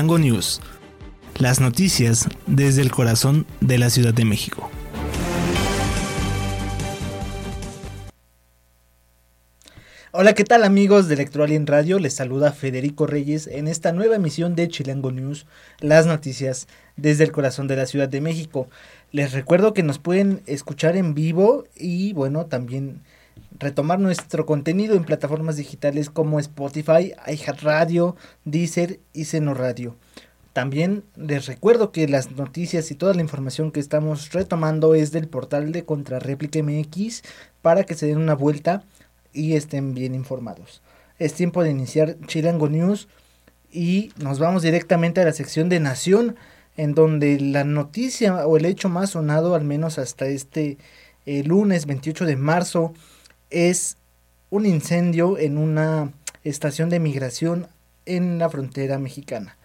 Chilango News. Las noticias desde el corazón de la Ciudad de México. Hola, ¿qué tal amigos de Electroalien Radio? Les saluda Federico Reyes en esta nueva emisión de Chilango News, las noticias desde el corazón de la Ciudad de México. Les recuerdo que nos pueden escuchar en vivo y bueno, también retomar nuestro contenido en plataformas digitales como Spotify, iHeartRadio, Deezer y Seno Radio. También les recuerdo que las noticias y toda la información que estamos retomando es del portal de Contrarréplica MX para que se den una vuelta y estén bien informados. Es tiempo de iniciar Chilango News y nos vamos directamente a la sección de Nación en donde la noticia o el hecho más sonado, al menos hasta este eh, lunes 28 de marzo, es un incendio en una estación de migración en la frontera mexicana.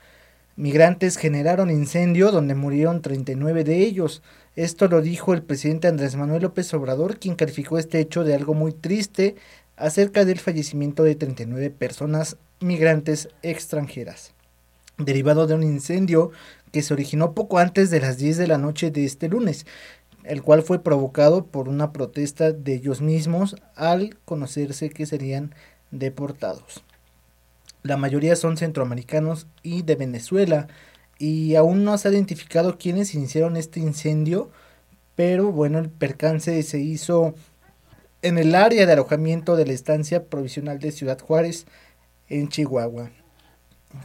Migrantes generaron incendio donde murieron 39 de ellos. Esto lo dijo el presidente Andrés Manuel López Obrador, quien calificó este hecho de algo muy triste acerca del fallecimiento de 39 personas migrantes extranjeras, derivado de un incendio que se originó poco antes de las 10 de la noche de este lunes, el cual fue provocado por una protesta de ellos mismos al conocerse que serían deportados. La mayoría son centroamericanos y de Venezuela y aún no se ha identificado quiénes iniciaron este incendio, pero bueno, el percance se hizo en el área de alojamiento de la estancia provisional de Ciudad Juárez en Chihuahua.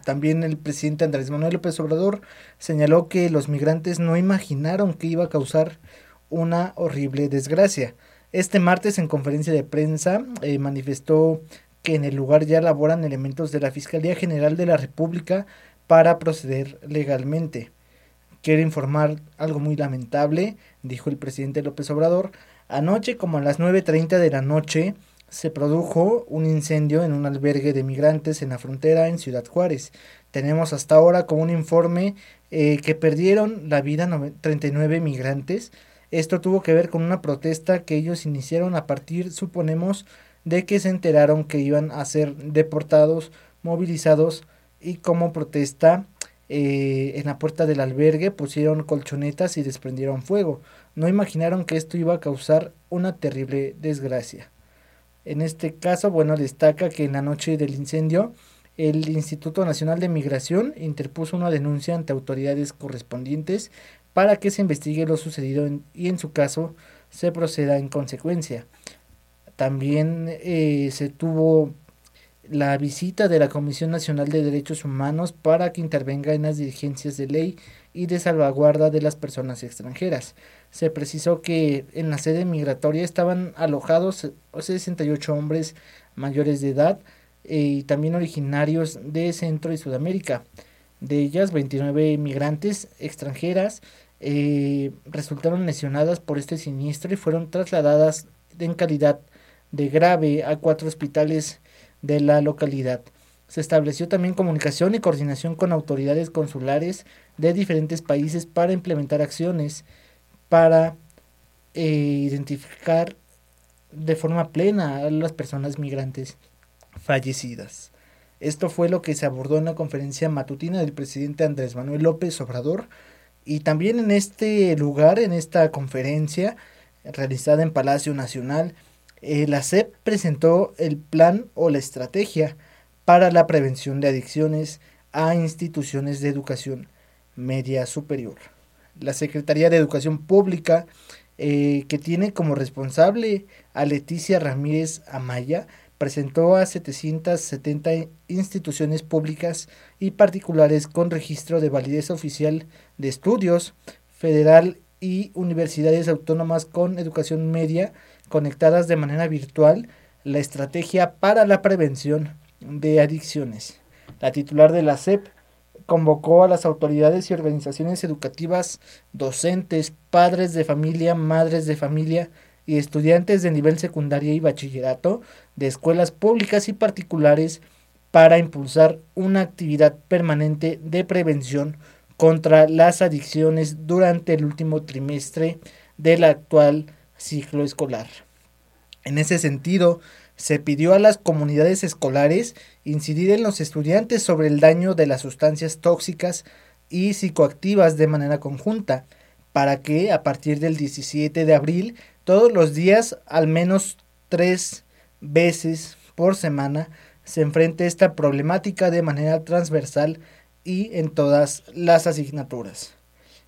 También el presidente Andrés Manuel López Obrador señaló que los migrantes no imaginaron que iba a causar una horrible desgracia. Este martes en conferencia de prensa eh, manifestó que en el lugar ya laboran elementos de la Fiscalía General de la República para proceder legalmente. Quiero informar algo muy lamentable, dijo el presidente López Obrador. Anoche, como a las 9.30 de la noche, se produjo un incendio en un albergue de migrantes en la frontera en Ciudad Juárez. Tenemos hasta ahora como un informe eh, que perdieron la vida 39 migrantes. Esto tuvo que ver con una protesta que ellos iniciaron a partir, suponemos, de que se enteraron que iban a ser deportados, movilizados y como protesta eh, en la puerta del albergue pusieron colchonetas y desprendieron fuego. No imaginaron que esto iba a causar una terrible desgracia. En este caso, bueno, destaca que en la noche del incendio, el Instituto Nacional de Migración interpuso una denuncia ante autoridades correspondientes para que se investigue lo sucedido y en su caso se proceda en consecuencia. También eh, se tuvo la visita de la Comisión Nacional de Derechos Humanos para que intervenga en las diligencias de ley y de salvaguarda de las personas extranjeras se precisó que en la sede migratoria estaban alojados 68 hombres mayores de edad eh, y también originarios de Centro y Sudamérica. De ellas, 29 migrantes extranjeras eh, resultaron lesionadas por este siniestro y fueron trasladadas en calidad de grave a cuatro hospitales de la localidad. Se estableció también comunicación y coordinación con autoridades consulares de diferentes países para implementar acciones para eh, identificar de forma plena a las personas migrantes fallecidas. Esto fue lo que se abordó en la conferencia matutina del presidente Andrés Manuel López Obrador. Y también en este lugar, en esta conferencia realizada en Palacio Nacional, eh, la SEP presentó el plan o la estrategia para la prevención de adicciones a instituciones de educación media superior. La Secretaría de Educación Pública, eh, que tiene como responsable a Leticia Ramírez Amaya, presentó a 770 instituciones públicas y particulares con registro de validez oficial de estudios federal y universidades autónomas con educación media conectadas de manera virtual la estrategia para la prevención de adicciones. La titular de la SEP, convocó a las autoridades y organizaciones educativas, docentes, padres de familia, madres de familia y estudiantes de nivel secundaria y bachillerato de escuelas públicas y particulares para impulsar una actividad permanente de prevención contra las adicciones durante el último trimestre del actual ciclo escolar. En ese sentido, se pidió a las comunidades escolares incidir en los estudiantes sobre el daño de las sustancias tóxicas y psicoactivas de manera conjunta, para que a partir del 17 de abril, todos los días, al menos tres veces por semana, se enfrente esta problemática de manera transversal y en todas las asignaturas.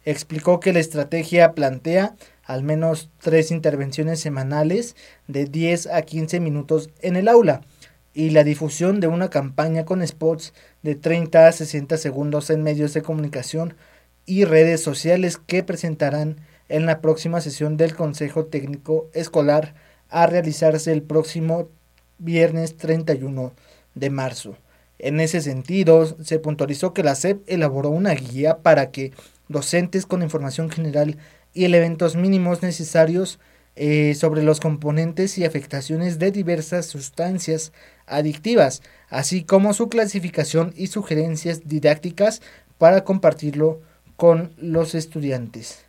Explicó que la estrategia plantea al menos tres intervenciones semanales de 10 a 15 minutos en el aula y la difusión de una campaña con spots de 30 a 60 segundos en medios de comunicación y redes sociales que presentarán en la próxima sesión del Consejo Técnico Escolar a realizarse el próximo viernes 31 de marzo. En ese sentido, se puntualizó que la SEP elaboró una guía para que docentes con información general y elementos mínimos necesarios eh, sobre los componentes y afectaciones de diversas sustancias adictivas, así como su clasificación y sugerencias didácticas para compartirlo con los estudiantes.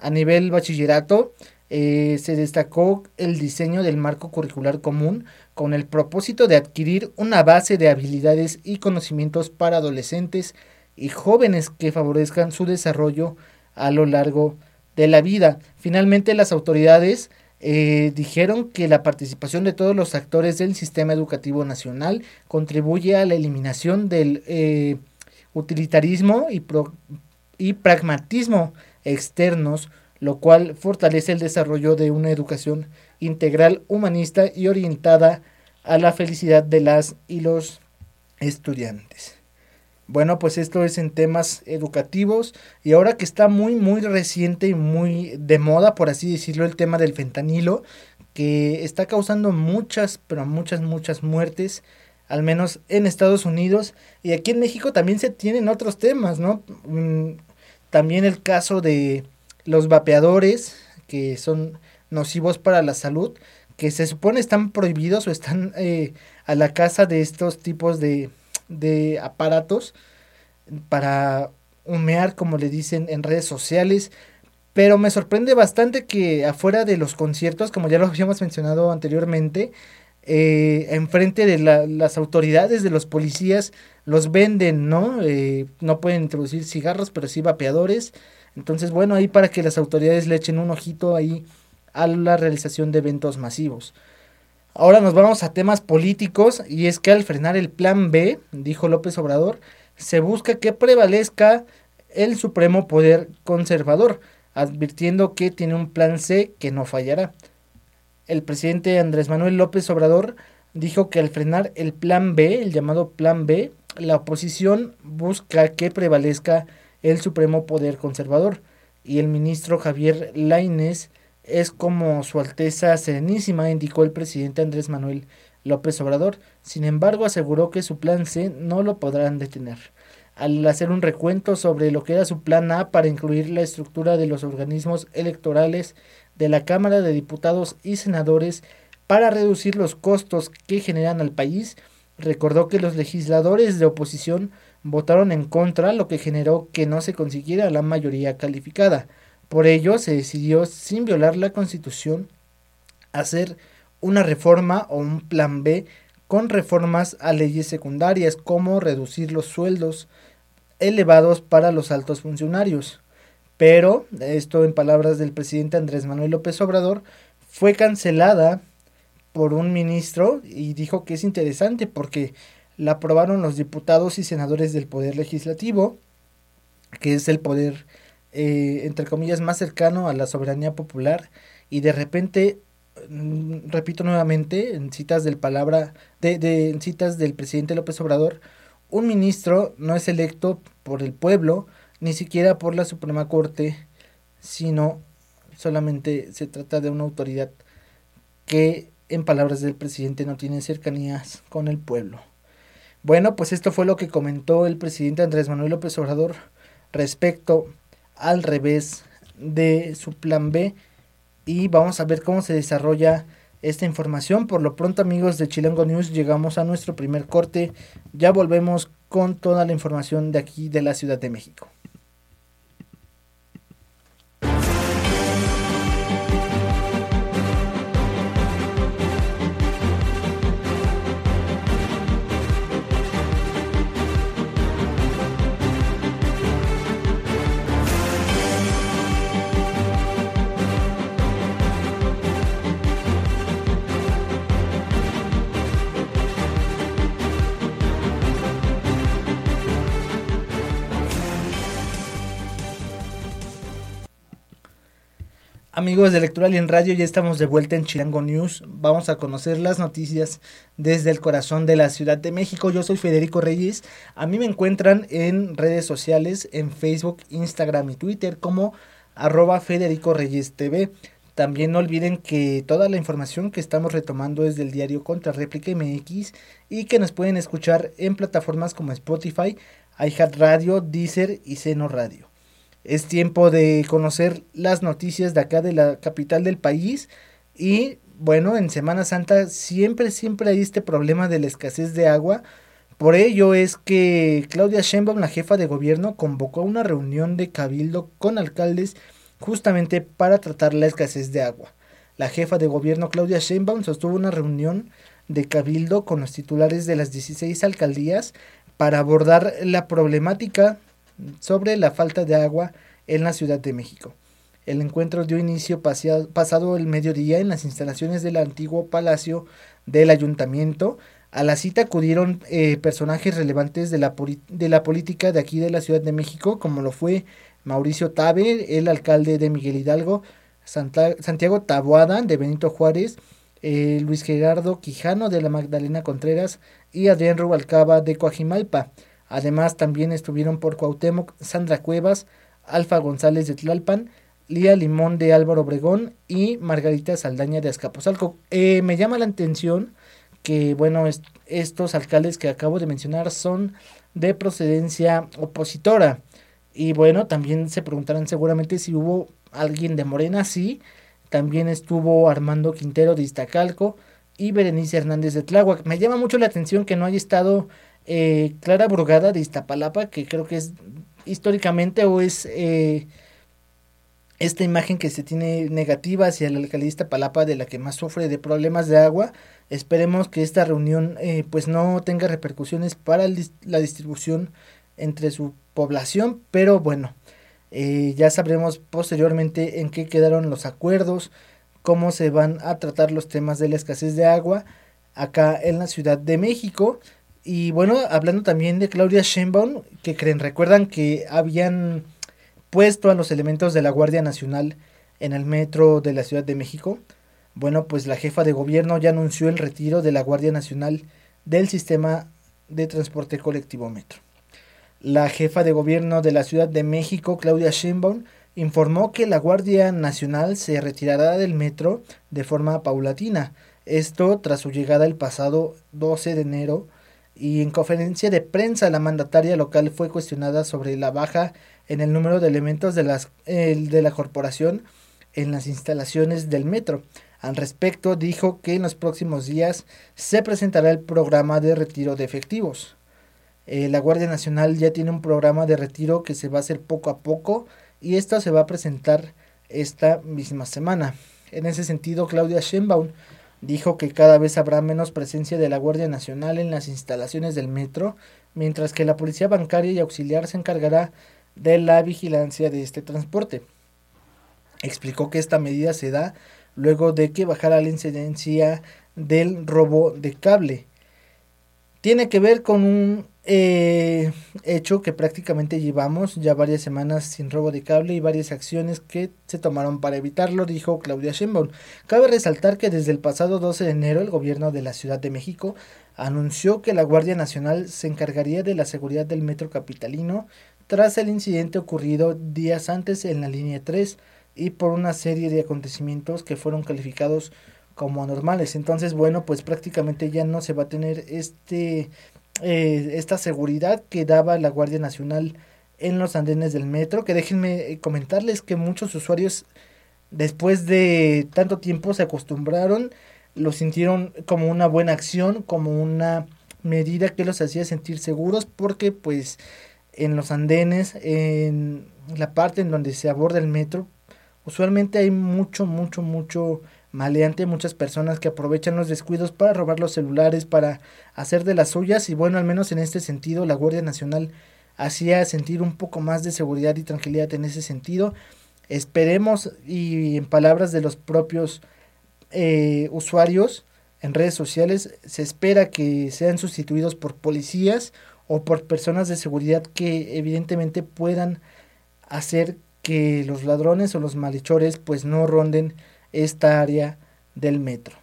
A nivel bachillerato, eh, se destacó el diseño del marco curricular común con el propósito de adquirir una base de habilidades y conocimientos para adolescentes y jóvenes que favorezcan su desarrollo a lo largo de la vida. Finalmente, las autoridades eh, dijeron que la participación de todos los actores del sistema educativo nacional contribuye a la eliminación del eh, utilitarismo y, y pragmatismo externos, lo cual fortalece el desarrollo de una educación integral, humanista y orientada a la felicidad de las y los estudiantes. Bueno, pues esto es en temas educativos y ahora que está muy muy reciente y muy de moda, por así decirlo, el tema del fentanilo, que está causando muchas, pero muchas, muchas muertes, al menos en Estados Unidos y aquí en México también se tienen otros temas, ¿no? También el caso de los vapeadores, que son nocivos para la salud, que se supone están prohibidos o están eh, a la casa de estos tipos de de aparatos para humear, como le dicen en redes sociales. Pero me sorprende bastante que afuera de los conciertos, como ya lo habíamos mencionado anteriormente, eh, enfrente de las autoridades, de los policías, los venden, ¿no? Eh, no pueden introducir cigarros, pero sí vapeadores. Entonces, bueno, ahí para que las autoridades le echen un ojito ahí a la realización de eventos masivos. Ahora nos vamos a temas políticos y es que al frenar el plan B, dijo López Obrador, se busca que prevalezca el supremo poder conservador, advirtiendo que tiene un plan C que no fallará. El presidente Andrés Manuel López Obrador dijo que al frenar el plan B, el llamado plan B, la oposición busca que prevalezca el supremo poder conservador y el ministro Javier Lainez es como Su Alteza Serenísima, indicó el presidente Andrés Manuel López Obrador. Sin embargo, aseguró que su plan C no lo podrán detener. Al hacer un recuento sobre lo que era su plan A para incluir la estructura de los organismos electorales de la Cámara de Diputados y Senadores para reducir los costos que generan al país, recordó que los legisladores de oposición votaron en contra, lo que generó que no se consiguiera la mayoría calificada. Por ello, se decidió, sin violar la Constitución, hacer una reforma o un plan B con reformas a leyes secundarias como reducir los sueldos elevados para los altos funcionarios. Pero, esto en palabras del presidente Andrés Manuel López Obrador, fue cancelada por un ministro y dijo que es interesante porque la aprobaron los diputados y senadores del Poder Legislativo, que es el poder eh, entre comillas, más cercano a la soberanía popular. Y de repente, mm, repito nuevamente, en citas del palabra, de, de en citas del presidente López Obrador, un ministro no es electo por el pueblo, ni siquiera por la Suprema Corte, sino solamente se trata de una autoridad que, en palabras del presidente, no tiene cercanías con el pueblo. Bueno, pues esto fue lo que comentó el presidente Andrés Manuel López Obrador respecto al revés de su plan B y vamos a ver cómo se desarrolla esta información. Por lo pronto amigos de Chilango News llegamos a nuestro primer corte. Ya volvemos con toda la información de aquí de la Ciudad de México. Amigos de Electoral y en Radio, ya estamos de vuelta en Chilango News. Vamos a conocer las noticias desde el corazón de la Ciudad de México. Yo soy Federico Reyes. A mí me encuentran en redes sociales, en Facebook, Instagram y Twitter como arroba Federico Reyes TV. También no olviden que toda la información que estamos retomando es del diario Contra Réplica MX y que nos pueden escuchar en plataformas como Spotify, iHeartRadio, Deezer y Seno Radio. Es tiempo de conocer las noticias de acá de la capital del país y bueno, en Semana Santa siempre, siempre hay este problema de la escasez de agua. Por ello es que Claudia Sheinbaum, la jefa de gobierno, convocó una reunión de cabildo con alcaldes justamente para tratar la escasez de agua. La jefa de gobierno Claudia Sheinbaum sostuvo una reunión de cabildo con los titulares de las 16 alcaldías para abordar la problemática sobre la falta de agua en la Ciudad de México. El encuentro dio inicio pasado el mediodía en las instalaciones del antiguo Palacio del Ayuntamiento. A la cita acudieron eh, personajes relevantes de la, de la política de aquí de la Ciudad de México, como lo fue Mauricio Tabe, el alcalde de Miguel Hidalgo, Santiago Taboada de Benito Juárez, eh, Luis Gerardo Quijano de la Magdalena Contreras y Adrián Rubalcaba de Coajimalpa. Además, también estuvieron por Cuauhtémoc Sandra Cuevas, Alfa González de Tlalpan, Lía Limón de Álvaro Obregón y Margarita Saldaña de Azcapotzalco. Eh, me llama la atención que, bueno, estos alcaldes que acabo de mencionar son de procedencia opositora. Y bueno, también se preguntarán seguramente si hubo alguien de Morena, sí. También estuvo Armando Quintero de Iztacalco y Berenice Hernández de Tláhuac. Me llama mucho la atención que no haya estado eh, Clara Brugada de Iztapalapa, que creo que es históricamente o es eh, esta imagen que se tiene negativa hacia la alcaldía de Iztapalapa de la que más sufre de problemas de agua. Esperemos que esta reunión eh, pues no tenga repercusiones para la distribución entre su población, pero bueno, ya sabremos posteriormente en qué quedaron los acuerdos, cómo se van a tratar los temas de la escasez de agua acá en la Ciudad de México. Y bueno, hablando también de Claudia Sheinbaum, que creen, recuerdan que habían puesto a los elementos de la Guardia Nacional en el metro de la Ciudad de México. Bueno, pues la jefa de gobierno ya anunció el retiro de la Guardia Nacional del sistema de transporte colectivo metro. La jefa de gobierno de la Ciudad de México, Claudia Sheinbaum, informó que la Guardia Nacional se retirará del metro de forma paulatina. Esto tras su llegada el pasado 12 de enero y en conferencia de prensa la mandataria local fue cuestionada sobre la baja en el número de elementos de, las, de la corporación en las instalaciones del metro. Al respecto, dijo que en los próximos días se presentará el programa de retiro de efectivos. Eh, la Guardia Nacional ya tiene un programa de retiro que se va a hacer poco a poco y esto se va a presentar esta misma semana. En ese sentido, Claudia Sheinbaum Dijo que cada vez habrá menos presencia de la Guardia Nacional en las instalaciones del metro, mientras que la Policía Bancaria y Auxiliar se encargará de la vigilancia de este transporte. Explicó que esta medida se da luego de que bajara la incidencia del robo de cable. Tiene que ver con un eh, hecho que prácticamente llevamos ya varias semanas sin robo de cable y varias acciones que se tomaron para evitarlo, dijo Claudia Sheinbaum. Cabe resaltar que desde el pasado 12 de enero el gobierno de la Ciudad de México anunció que la Guardia Nacional se encargaría de la seguridad del metro capitalino tras el incidente ocurrido días antes en la línea 3 y por una serie de acontecimientos que fueron calificados como anormales. Entonces, bueno, pues prácticamente ya no se va a tener este eh, esta seguridad que daba la Guardia Nacional en los andenes del metro, que déjenme comentarles que muchos usuarios después de tanto tiempo se acostumbraron, lo sintieron como una buena acción, como una medida que los hacía sentir seguros porque pues en los andenes, en la parte en donde se aborda el metro, usualmente hay mucho, mucho, mucho maleante, muchas personas que aprovechan los descuidos para robar los celulares, para hacer de las suyas y bueno, al menos en este sentido la Guardia Nacional hacía sentir un poco más de seguridad y tranquilidad en ese sentido. Esperemos y en palabras de los propios eh, usuarios en redes sociales se espera que sean sustituidos por policías o por personas de seguridad que evidentemente puedan hacer que los ladrones o los malhechores pues no ronden esta área del metro.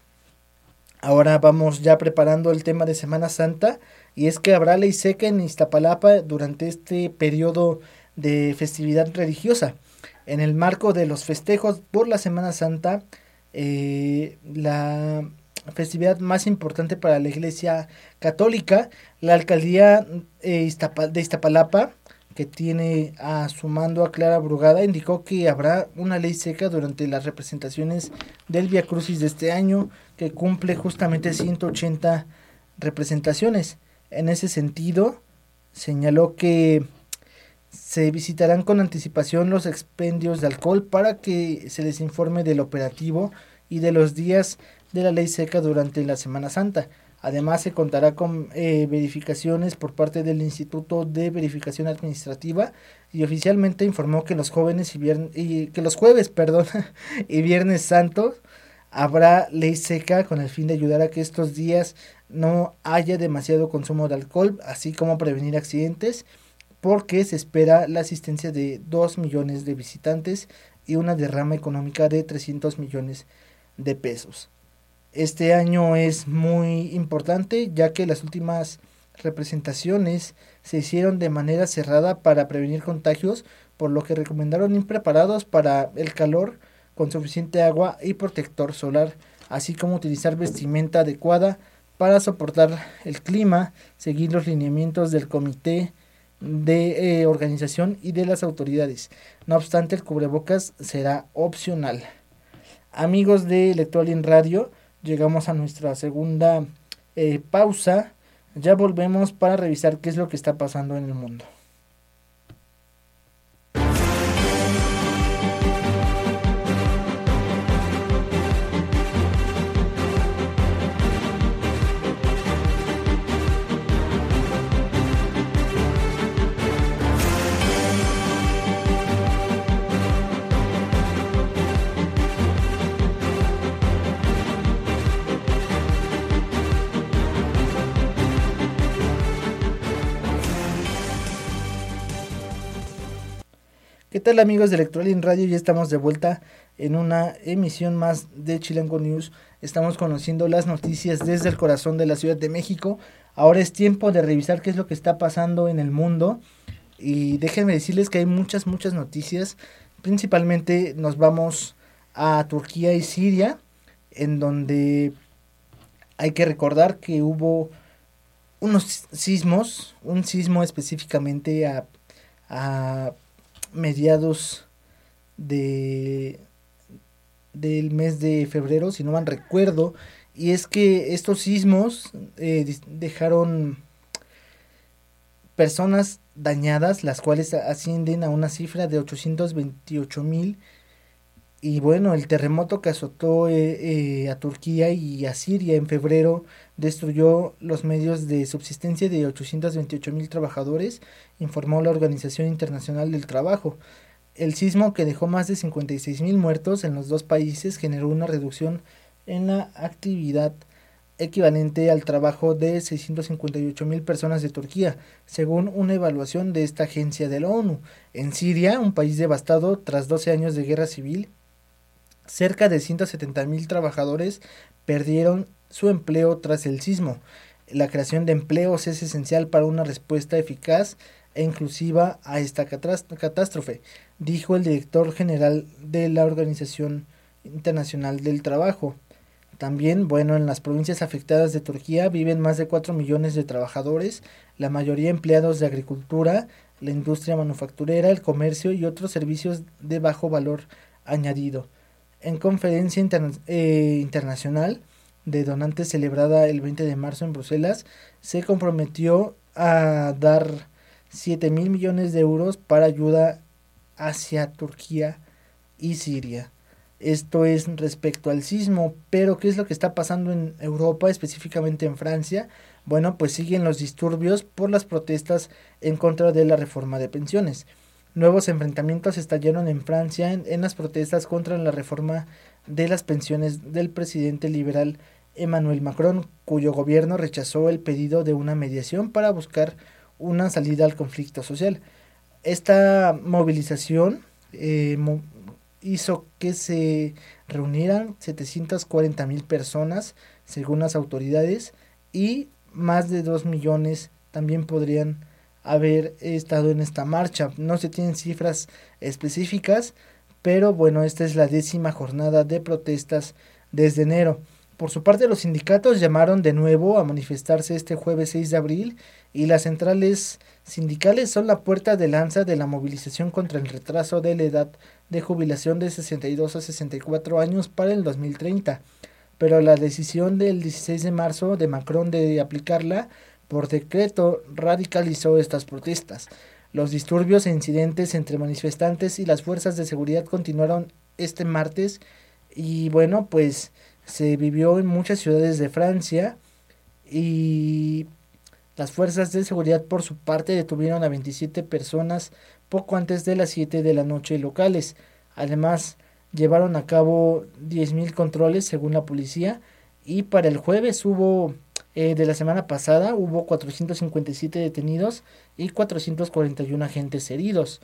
Ahora vamos ya preparando el tema de Semana Santa y es que habrá ley seca en Iztapalapa durante este periodo de festividad religiosa. En el marco de los festejos por la Semana Santa, eh, la festividad más importante para la Iglesia Católica, la alcaldía eh, de Iztapalapa, que tiene a su mando a Clara Brugada, indicó que habrá una ley seca durante las representaciones del Via Crucis de este año, que cumple justamente 180 representaciones. En ese sentido, señaló que se visitarán con anticipación los expendios de alcohol para que se les informe del operativo y de los días de la ley seca durante la Semana Santa. Además, se contará con eh, verificaciones por parte del Instituto de Verificación Administrativa y oficialmente informó que los jóvenes y, y que los jueves, perdón, y viernes santos habrá ley seca con el fin de ayudar a que estos días no haya demasiado consumo de alcohol, así como prevenir accidentes, porque se espera la asistencia de 2 millones de visitantes y una derrama económica de 300 millones de pesos. Este año es muy importante ya que las últimas representaciones se hicieron de manera cerrada para prevenir contagios, por lo que recomendaron ir preparados para el calor con suficiente agua y protector solar, así como utilizar vestimenta adecuada para soportar el clima, seguir los lineamientos del comité de eh, organización y de las autoridades. No obstante, el cubrebocas será opcional. Amigos de Electoral Radio, llegamos a nuestra segunda eh, pausa. Ya volvemos para revisar qué es lo que está pasando en el mundo. Tal amigos de Electroalien Radio? Ya estamos de vuelta en una emisión más de Chilango News. Estamos conociendo las noticias desde el corazón de la Ciudad de México. Ahora es tiempo de revisar qué es lo que está pasando en el mundo. Y déjenme decirles que hay muchas, muchas noticias. Principalmente nos vamos a Turquía y Siria, en donde hay que recordar que hubo unos sismos, un sismo específicamente a, a mediados de del mes de febrero, si no mal recuerdo, y es que estos sismos eh, dejaron personas dañadas, las cuales ascienden a una cifra de 828 mil. Y bueno, el terremoto que azotó eh, eh, a Turquía y a Siria en febrero destruyó los medios de subsistencia de 828 mil trabajadores, informó la Organización Internacional del Trabajo. El sismo que dejó más de 56 mil muertos en los dos países generó una reducción en la actividad equivalente al trabajo de 658 mil personas de Turquía, según una evaluación de esta agencia de la ONU. En Siria, un país devastado tras 12 años de guerra civil, cerca de 170 mil trabajadores perdieron su empleo tras el sismo. La creación de empleos es esencial para una respuesta eficaz e inclusiva a esta catástrofe, dijo el director general de la Organización Internacional del Trabajo. También, bueno, en las provincias afectadas de Turquía viven más de 4 millones de trabajadores, la mayoría empleados de agricultura, la industria manufacturera, el comercio y otros servicios de bajo valor añadido. En conferencia eh, internacional, de donantes celebrada el 20 de marzo en Bruselas, se comprometió a dar 7 mil millones de euros para ayuda hacia Turquía y Siria. Esto es respecto al sismo, pero ¿qué es lo que está pasando en Europa, específicamente en Francia? Bueno, pues siguen los disturbios por las protestas en contra de la reforma de pensiones. Nuevos enfrentamientos estallaron en Francia en, las protestas contra la reforma de las pensiones del presidente liberal Emmanuel Macron, cuyo gobierno rechazó el pedido de una mediación para buscar una salida al conflicto social. Esta movilización eh, hizo que se reunieran 740 mil personas, según las autoridades, y más de 2 millones también podrían haber estado en esta marcha. No se tienen cifras específicas, pero bueno, esta es la décima jornada de protestas desde enero. Por su parte, los sindicatos llamaron de nuevo a manifestarse este jueves 6 de abril y las centrales sindicales son la puerta de lanza de la movilización contra el retraso de la edad de jubilación de 62 a 64 años para el 2030. Pero la decisión del 16 de marzo de Macron de aplicarla por decreto radicalizó estas protestas. Los disturbios e incidentes entre manifestantes y las fuerzas de seguridad continuaron este martes y bueno, pues se vivió en muchas ciudades de Francia y las fuerzas de seguridad por su parte detuvieron a 27 personas poco antes de las 7 de la noche locales. Además, llevaron a cabo 10.000 controles según la policía y para el jueves hubo eh, de la semana pasada hubo 457 detenidos y 441 agentes heridos.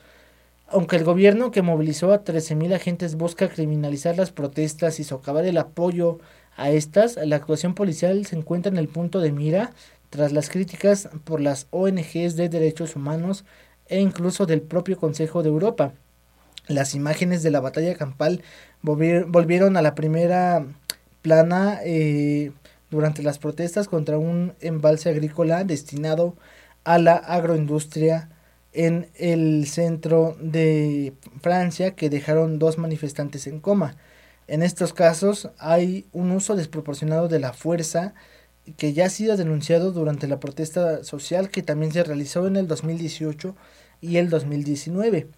Aunque el gobierno que movilizó a 13.000 agentes busca criminalizar las protestas y socavar el apoyo a estas, la actuación policial se encuentra en el punto de mira tras las críticas por las ONGs de derechos humanos e incluso del propio Consejo de Europa. Las imágenes de la batalla campal volvieron a la primera plana eh, durante las protestas contra un embalse agrícola destinado a la agroindustria en el centro de Francia que dejaron dos manifestantes en coma. En estos casos hay un uso desproporcionado de la fuerza que ya ha sido denunciado durante la protesta social que también se realizó en el 2018 y el 2019.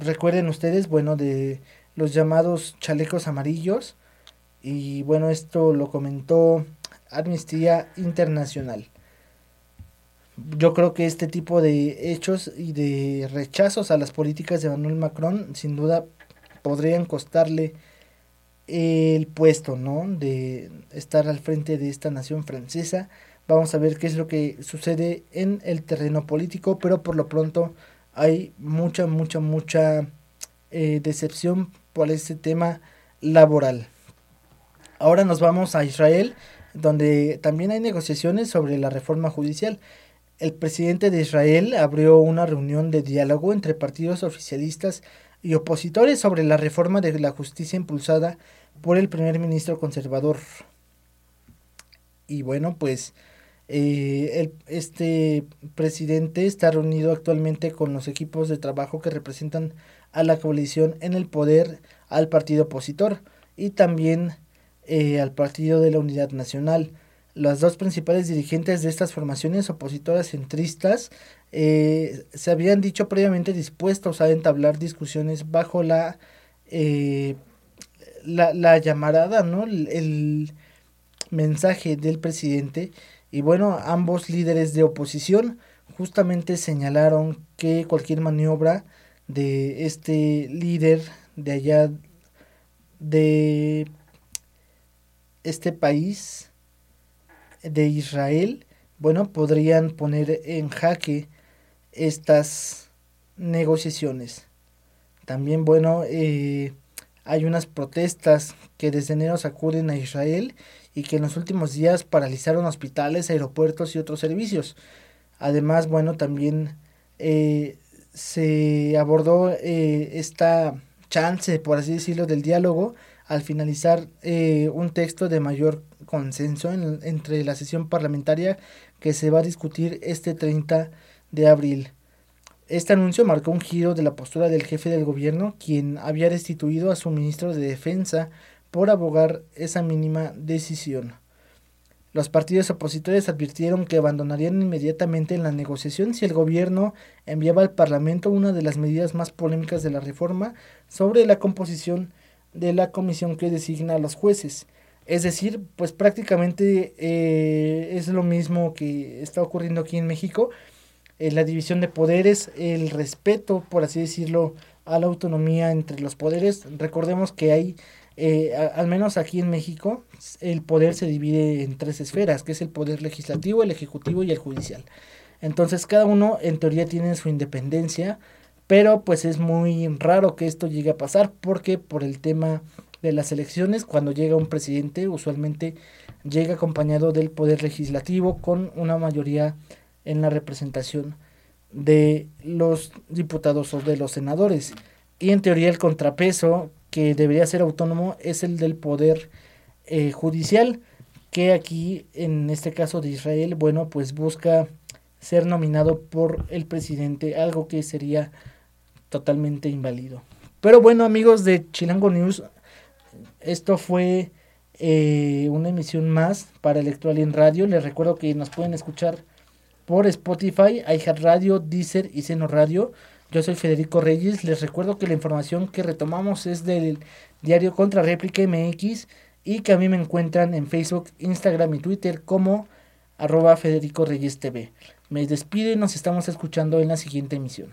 Recuerden ustedes, bueno, de los llamados chalecos amarillos y bueno, esto lo comentó Amnistía Internacional yo creo que este tipo de hechos y de rechazos a las políticas de Emmanuel Macron sin duda podrían costarle el puesto, ¿no? De estar al frente de esta nación francesa. Vamos a ver qué es lo que sucede en el terreno político, pero por lo pronto hay mucha, mucha, mucha eh, decepción por este tema laboral. Ahora nos vamos a Israel, donde también hay negociaciones sobre la reforma judicial el presidente de Israel abrió una reunión de diálogo entre partidos oficialistas y opositores sobre la reforma de la justicia impulsada por el primer ministro conservador. Y bueno, pues eh, este presidente está reunido actualmente con los equipos de trabajo que representan a la coalición en el poder al partido opositor y también eh, al partido de la unidad nacional las dos principales dirigentes de estas formaciones opositoras centristas eh, se habían dicho previamente dispuestos a entablar discusiones bajo la, eh, la, llamarada, ¿no? El, mensaje del presidente. Y bueno, ambos líderes de oposición justamente señalaron que cualquier maniobra de este líder de allá de este país de Israel, bueno, podrían poner en jaque estas negociaciones. También, bueno, eh, hay unas protestas que desde enero sacuden a Israel y que en los últimos días paralizaron hospitales, aeropuertos y otros servicios. Además, bueno, también eh, se abordó eh, esta chance, por así decirlo, del diálogo al finalizar un texto de mayor consenso entre la sesión parlamentaria que se va a discutir este 30 de abril. Este anuncio marcó un giro de la postura del jefe del gobierno, quien había destituido a su ministro de Defensa por abogar esa mínima decisión. Los partidos opositores advirtieron que abandonarían inmediatamente la negociación si el gobierno enviaba al Parlamento una de las medidas más polémicas de la reforma sobre la composición de la comisión que designa a los jueces. Es decir, pues prácticamente eh, es lo mismo que está ocurriendo aquí en México. Eh, la división de poderes, el respeto, por así decirlo, a la autonomía entre los poderes. Recordemos que hay, eh, al menos aquí en México, el poder se divide en tres esferas, que es el poder legislativo, el ejecutivo y el judicial. Entonces cada uno en teoría tiene su independencia, pero pues es muy raro que esto llegue a pasar porque por el tema de las elecciones, cuando llega un presidente, usualmente llega acompañado del poder legislativo con una mayoría en la representación de los diputados o de los senadores. Y en teoría el contrapeso que debería ser autónomo es el del poder eh, judicial, que aquí en este caso de Israel, bueno, pues busca ser nominado por el presidente, algo que sería totalmente inválido. Pero bueno amigos de Chilango News, esto fue eh, una emisión más para Electoral en Radio. Les recuerdo que nos pueden escuchar por Spotify, Radio, Deezer y Seno Radio. Yo soy Federico Reyes. Les recuerdo que la información que retomamos es del diario Contra Réplica MX y que a mí me encuentran en Facebook, Instagram y Twitter como arroba Federico Reyes TV. Me despido y nos estamos escuchando en la siguiente emisión.